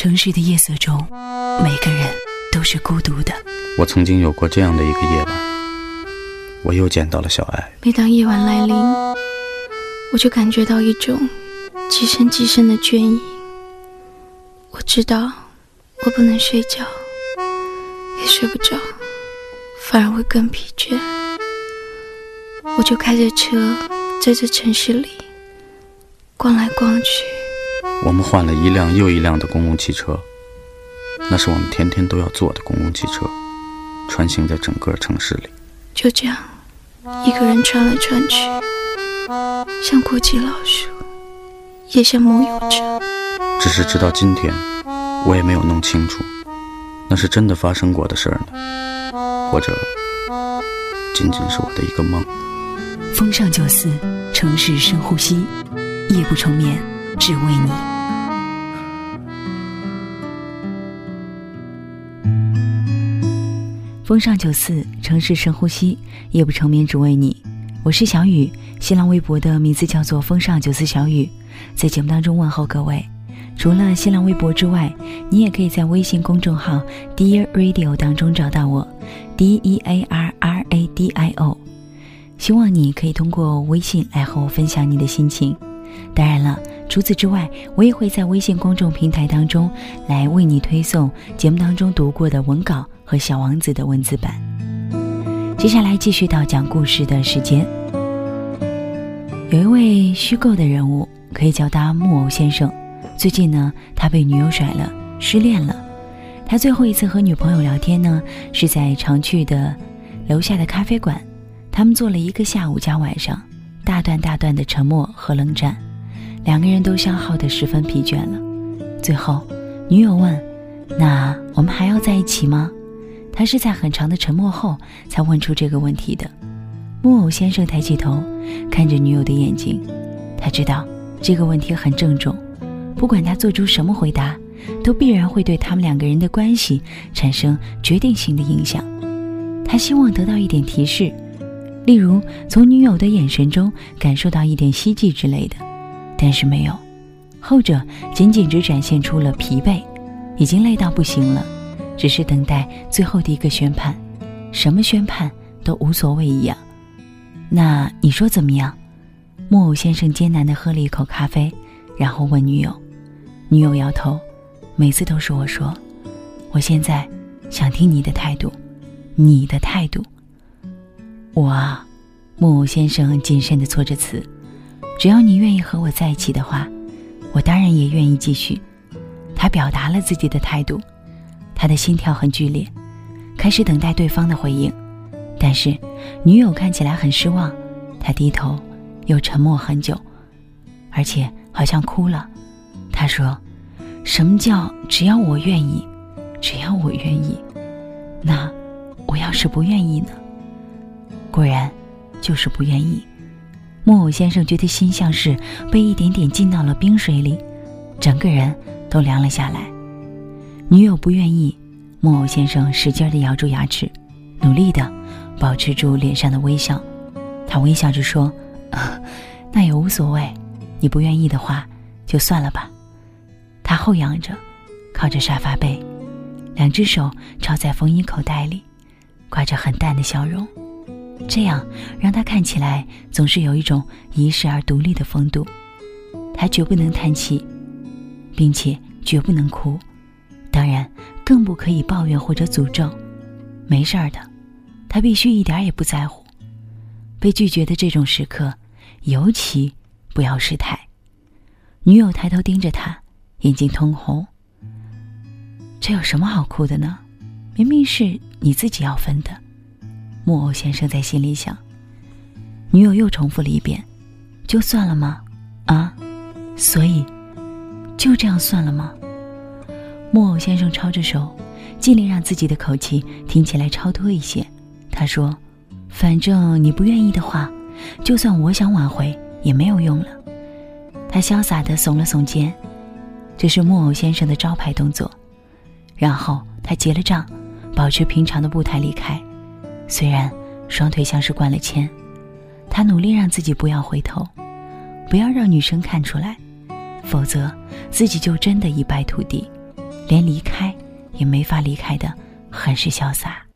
城市的夜色中，每个人都是孤独的。我曾经有过这样的一个夜晚，我又见到了小爱。每当夜晚来临，我就感觉到一种极深极深的倦意。我知道我不能睡觉，也睡不着，反而会更疲倦。我就开着车在这城市里逛来逛去。我们换了一辆又一辆的公共汽车，那是我们天天都要坐的公共汽车，穿行在整个城市里。就这样，一个人穿来穿去，像过街老鼠，也像梦游者。只是直到今天，我也没有弄清楚，那是真的发生过的事儿呢，或者仅仅是我的一个梦。风尚九四，城市深呼吸，夜不成眠，只为你。风尚九四，城市深呼吸，夜不成眠，只为你。我是小雨，新浪微博的名字叫做风尚九四小雨，在节目当中问候各位。除了新浪微博之外，你也可以在微信公众号 Dear Radio 当中找到我，D E A R R A D I O。希望你可以通过微信来和我分享你的心情。当然了，除此之外，我也会在微信公众平台当中来为你推送节目当中读过的文稿和《小王子》的文字版。接下来继续到讲故事的时间。有一位虚构的人物，可以叫他木偶先生。最近呢，他被女友甩了，失恋了。他最后一次和女朋友聊天呢，是在常去的楼下的咖啡馆。他们坐了一个下午加晚上，大段大段的沉默和冷战，两个人都消耗得十分疲倦了。最后，女友问：“那我们还要在一起吗？”他是在很长的沉默后才问出这个问题的。木偶先生抬起头，看着女友的眼睛，他知道这个问题很郑重，不管他做出什么回答，都必然会对他们两个人的关系产生决定性的影响。他希望得到一点提示。例如，从女友的眼神中感受到一点希冀之类的，但是没有，后者仅仅只展现出了疲惫，已经累到不行了，只是等待最后的一个宣判，什么宣判都无所谓一样。那你说怎么样？木偶先生艰难地喝了一口咖啡，然后问女友，女友摇头，每次都是我说，我现在想听你的态度，你的态度。我啊，木偶先生谨慎地措着词：“只要你愿意和我在一起的话，我当然也愿意继续。”他表达了自己的态度，他的心跳很剧烈，开始等待对方的回应。但是女友看起来很失望，他低头又沉默很久，而且好像哭了。他说：“什么叫只要我愿意？只要我愿意？那我要是不愿意呢？”果然，就是不愿意。木偶先生觉得心像是被一点点浸到了冰水里，整个人都凉了下来。女友不愿意，木偶先生使劲地咬住牙齿，努力地保持住脸上的微笑。他微笑着说：“那也无所谓，你不愿意的话，就算了吧。”他后仰着，靠着沙发背，两只手抄在风衣口袋里，挂着很淡的笑容。这样让他看起来总是有一种遗世而独立的风度。他绝不能叹气，并且绝不能哭，当然更不可以抱怨或者诅咒。没事儿的，他必须一点也不在乎。被拒绝的这种时刻，尤其不要失态。女友抬头盯着他，眼睛通红。这有什么好哭的呢？明明是你自己要分的。木偶先生在心里想。女友又重复了一遍：“就算了吗？啊，所以就这样算了吗？”木偶先生抄着手，尽力让自己的口气听起来超脱一些。他说：“反正你不愿意的话，就算我想挽回也没有用了。”他潇洒的耸了耸肩，这是木偶先生的招牌动作。然后他结了账，保持平常的步态离开。虽然双腿像是灌了铅，他努力让自己不要回头，不要让女生看出来，否则自己就真的一败涂地。连离开也没法离开的，很是潇洒。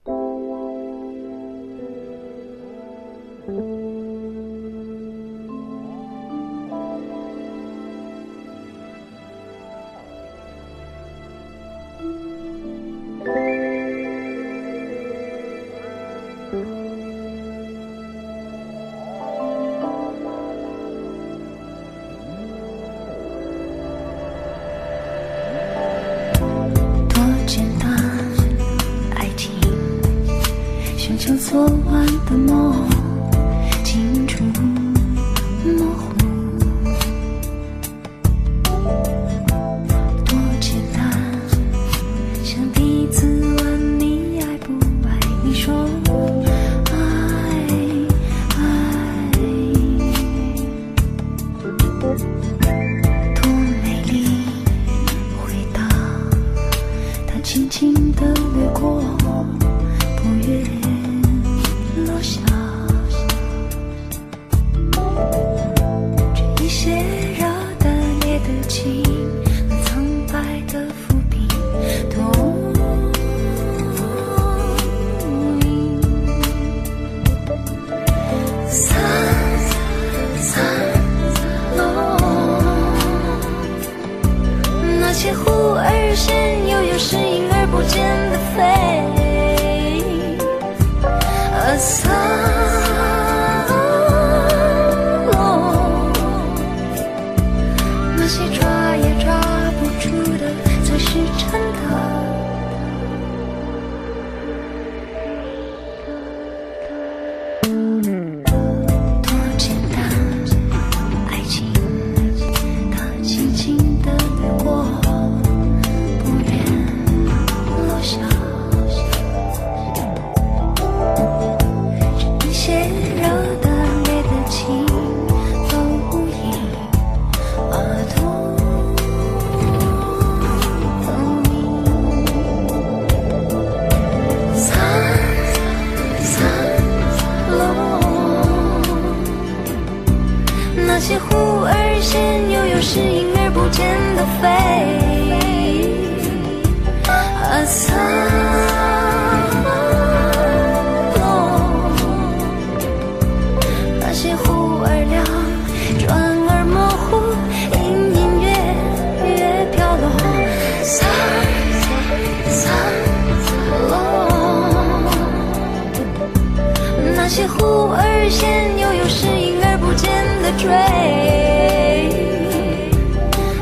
那些忽而现又有时隐而不见的追。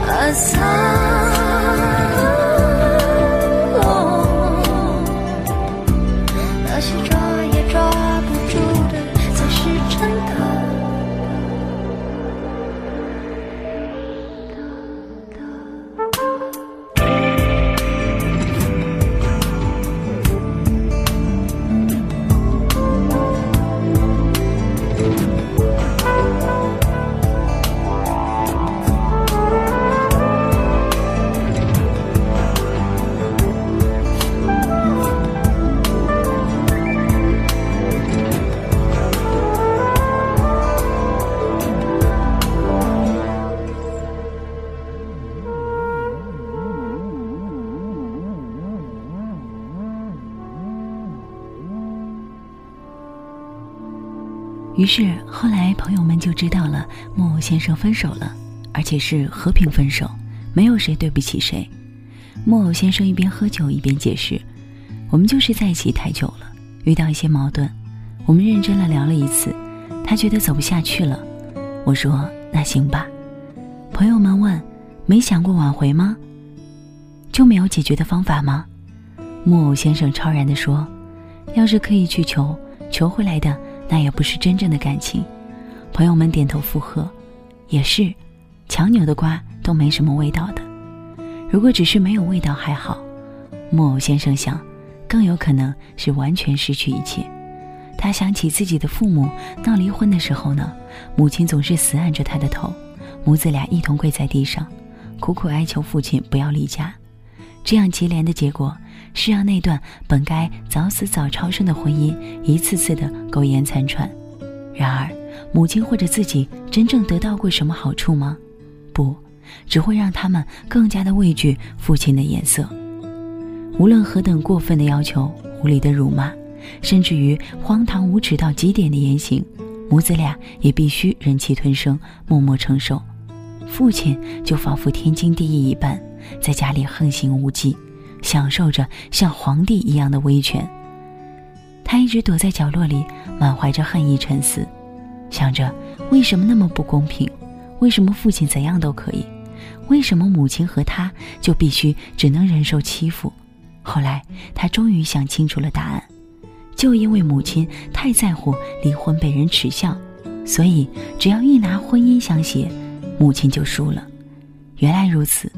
阿桑。于是后来朋友们就知道了木偶先生分手了，而且是和平分手，没有谁对不起谁。木偶先生一边喝酒一边解释：“我们就是在一起太久了，遇到一些矛盾，我们认真了聊了一次，他觉得走不下去了。我说那行吧。”朋友们问：“没想过挽回吗？就没有解决的方法吗？”木偶先生超然地说：“要是可以去求，求回来的。”那也不是真正的感情，朋友们点头附和，也是，强扭的瓜都没什么味道的。如果只是没有味道还好，木偶先生想，更有可能是完全失去一切。他想起自己的父母闹离婚的时候呢，母亲总是死按着他的头，母子俩一同跪在地上，苦苦哀求父亲不要离家。这样接连的结果。是让那段本该早死早超生的婚姻一次次的苟延残喘。然而，母亲或者自己真正得到过什么好处吗？不，只会让他们更加的畏惧父亲的颜色。无论何等过分的要求、无理的辱骂，甚至于荒唐无耻到极点的言行，母子俩也必须忍气吞声，默默承受。父亲就仿佛天经地义一般，在家里横行无忌，享受着像皇帝一样的威权。他一直躲在角落里，满怀着恨意沉思，想着为什么那么不公平？为什么父亲怎样都可以？为什么母亲和他就必须只能忍受欺负？后来他终于想清楚了答案，就因为母亲太在乎离婚被人耻笑，所以只要一拿婚姻相写，母亲就输了。原来如此，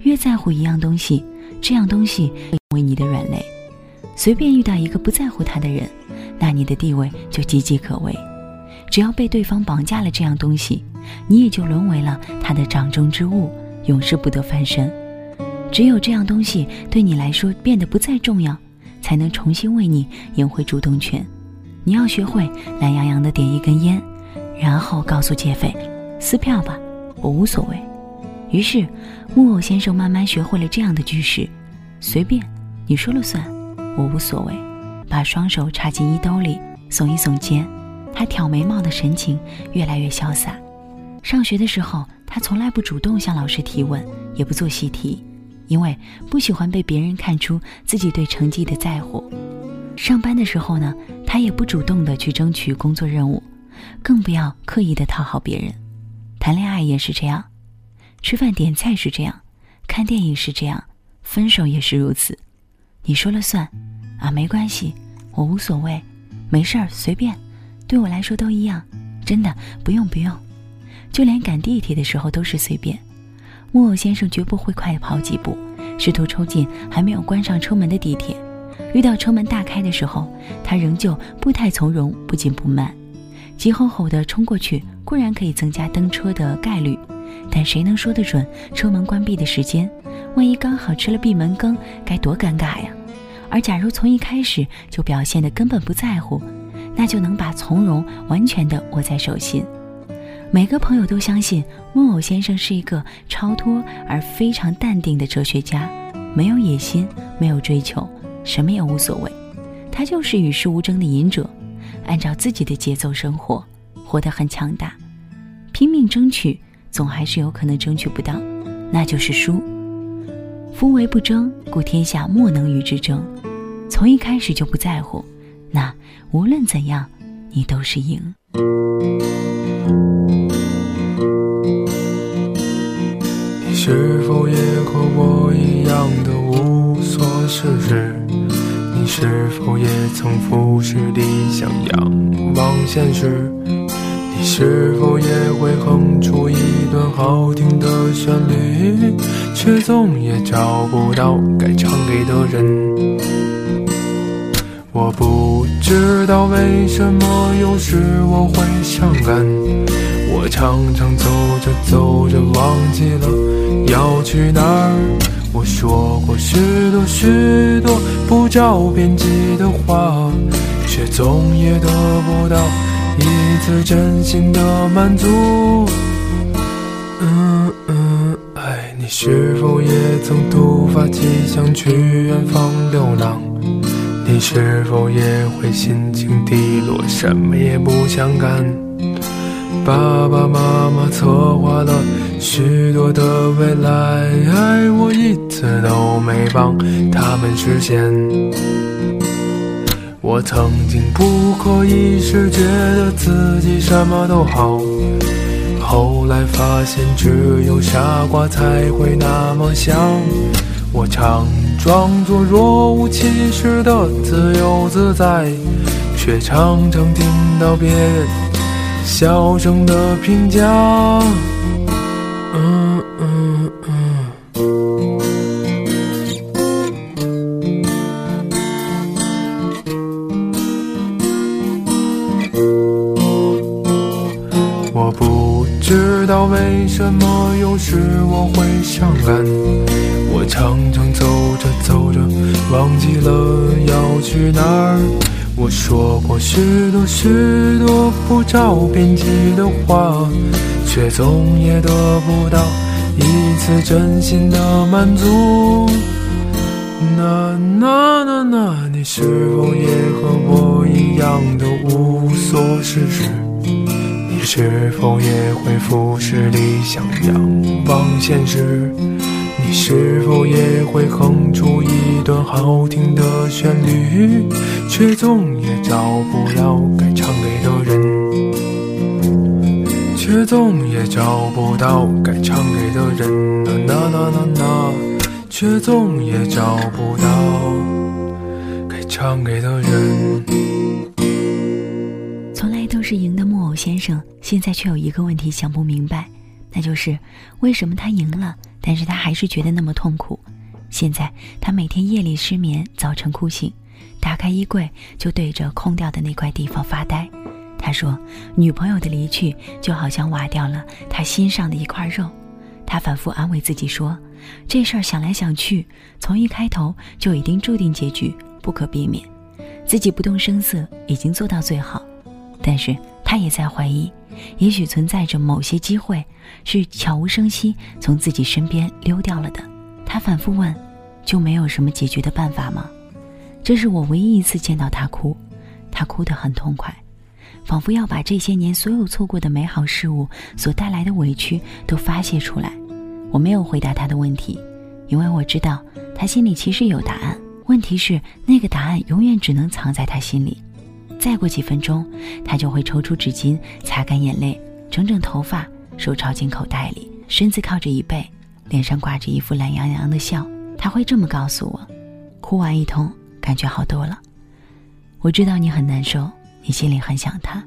越在乎一样东西，这样东西会成为你的软肋。随便遇到一个不在乎他的人，那你的地位就岌岌可危。只要被对方绑架了这样东西，你也就沦为了他的掌中之物，永世不得翻身。只有这样东西对你来说变得不再重要，才能重新为你赢回主动权。你要学会懒洋洋的点一根烟，然后告诉劫匪：“撕票吧，我无所谓。”于是，木偶先生慢慢学会了这样的句式：“随便，你说了算。”我无所谓，把双手插进衣兜里，耸一耸肩，他挑眉毛的神情越来越潇洒。上学的时候，他从来不主动向老师提问，也不做习题，因为不喜欢被别人看出自己对成绩的在乎。上班的时候呢，他也不主动的去争取工作任务，更不要刻意的讨好别人。谈恋爱也是这样，吃饭点菜是这样，看电影是这样，分手也是如此。你说了算，啊，没关系，我无所谓，没事儿，随便，对我来说都一样，真的不用不用，就连赶地铁的时候都是随便。木偶先生绝不会快跑几步，试图抽进还没有关上车门的地铁。遇到车门大开的时候，他仍旧步态从容，不紧不慢，急吼吼地冲过去。固然可以增加登车的概率，但谁能说得准车门关闭的时间？万一刚好吃了闭门羹，该多尴尬呀！而假如从一开始就表现得根本不在乎，那就能把从容完全的握在手心。每个朋友都相信木偶先生是一个超脱而非常淡定的哲学家，没有野心，没有追求，什么也无所谓。他就是与世无争的隐者，按照自己的节奏生活，活得很强大。拼命争取，总还是有可能争取不到，那就是输。夫唯不争，故天下莫能与之争。从一开始就不在乎，那无论怎样，你都是赢。你是否也和我一样的无所事事？你是否也曾俯视理想，仰望现实？你是否也会哼出一段好听的旋律，却总也找不到该唱给的人？我不知道为什么有时我会伤感，我常常走着走着忘记了要去哪儿。我说过许多许多不着边际的话，却总也得不到。一次真心的满足，嗯嗯，爱你是否也曾突发奇想去远方流浪？你是否也会心情低落，什么也不想干？爸爸妈妈策划了许多的未来，爱我一次都没帮他们实现。我曾经不可一世觉得自己什么都好，后来发现只有傻瓜才会那么想。我常装作若无其事的自由自在，却常常听到别人小声的评价。为什么有时我会伤感？我常常走着走着，忘记了要去哪儿。我说过许多许多不着边际的话，却总也得不到一次真心的满足。那那那那。你是否也和我一样的无所事事？是否也会俯视理想，仰望现实？你是否也会哼出一段好听的旋律，却总也找不到该唱给的人，却总也找不到该唱给的人，呐呐呐呐呐，却总也找不到该唱给的人。赢的木偶先生，现在却有一个问题想不明白，那就是为什么他赢了？但是他还是觉得那么痛苦。现在他每天夜里失眠，早晨哭醒，打开衣柜就对着空掉的那块地方发呆。他说：“女朋友的离去就好像挖掉了他心上的一块肉。”他反复安慰自己说：“这事儿想来想去，从一开头就已经注定结局不可避免，自己不动声色已经做到最好。”但是他也在怀疑。也许存在着某些机会，是悄无声息从自己身边溜掉了的。他反复问：“就没有什么解决的办法吗？”这是我唯一一次见到他哭，他哭得很痛快，仿佛要把这些年所有错过的美好事物所带来的委屈都发泄出来。我没有回答他的问题，因为我知道他心里其实有答案。问题是，那个答案永远只能藏在他心里。再过几分钟，他就会抽出纸巾擦干眼泪，整整头发，手抄进口袋里，身子靠着椅背，脸上挂着一副懒洋洋的笑。他会这么告诉我：“哭完一通，感觉好多了。”我知道你很难受，你心里很想他。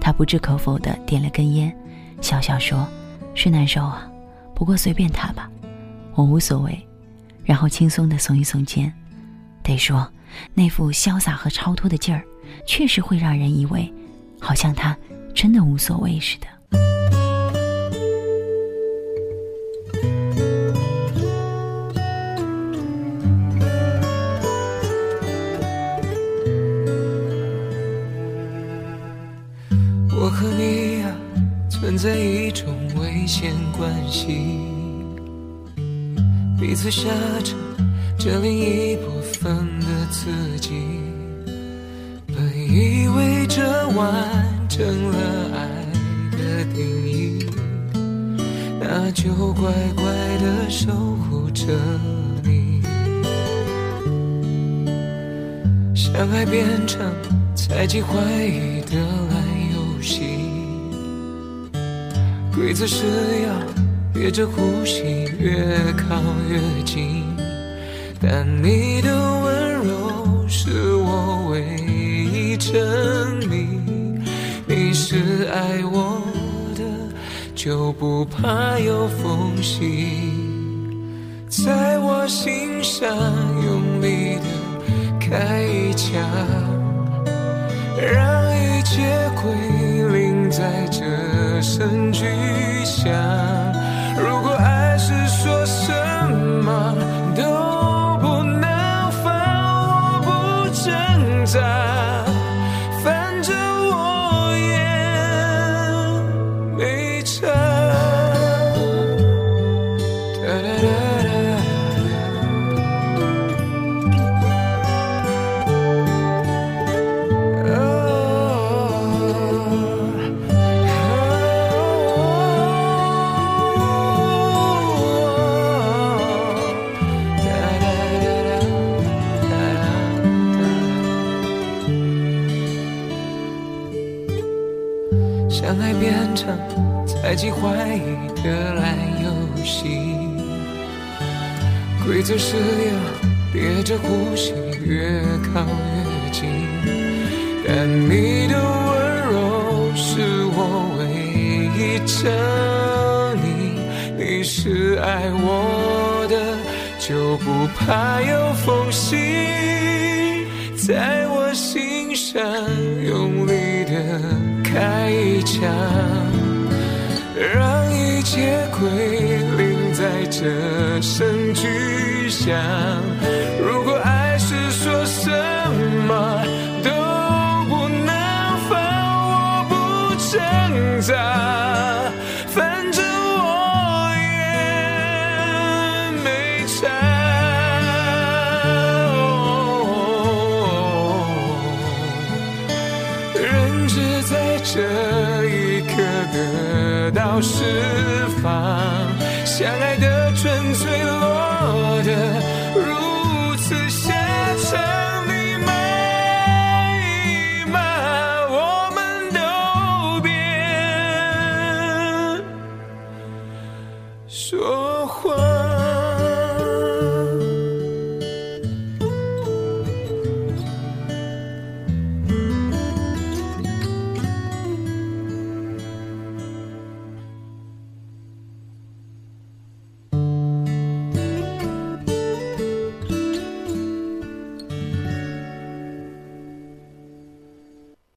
他不置可否地点了根烟，笑笑说：“是难受啊，不过随便他吧，我无所谓。”然后轻松地耸一耸肩，得说，那副潇洒和超脱的劲儿。确实会让人以为，好像他真的无所谓似的。我和你啊，存在一种危险关系，彼此下着这另一部分的自己。本以为这完成了爱的定义，那就乖乖的守护着你。相爱变成猜忌怀疑的烂游戏，规则是要憋着呼吸越靠越近，但你的就不怕有缝隙，在我心上用力的开一枪，让一切归零在这声巨响。如果爱是说什么猜忌怀疑的烂游戏，规则是要憋着呼吸越靠越近，但你的温柔是我唯一证明，你是爱我的，就不怕有缝隙，在我心上让一切归零，在这声巨响。相爱的纯粹落得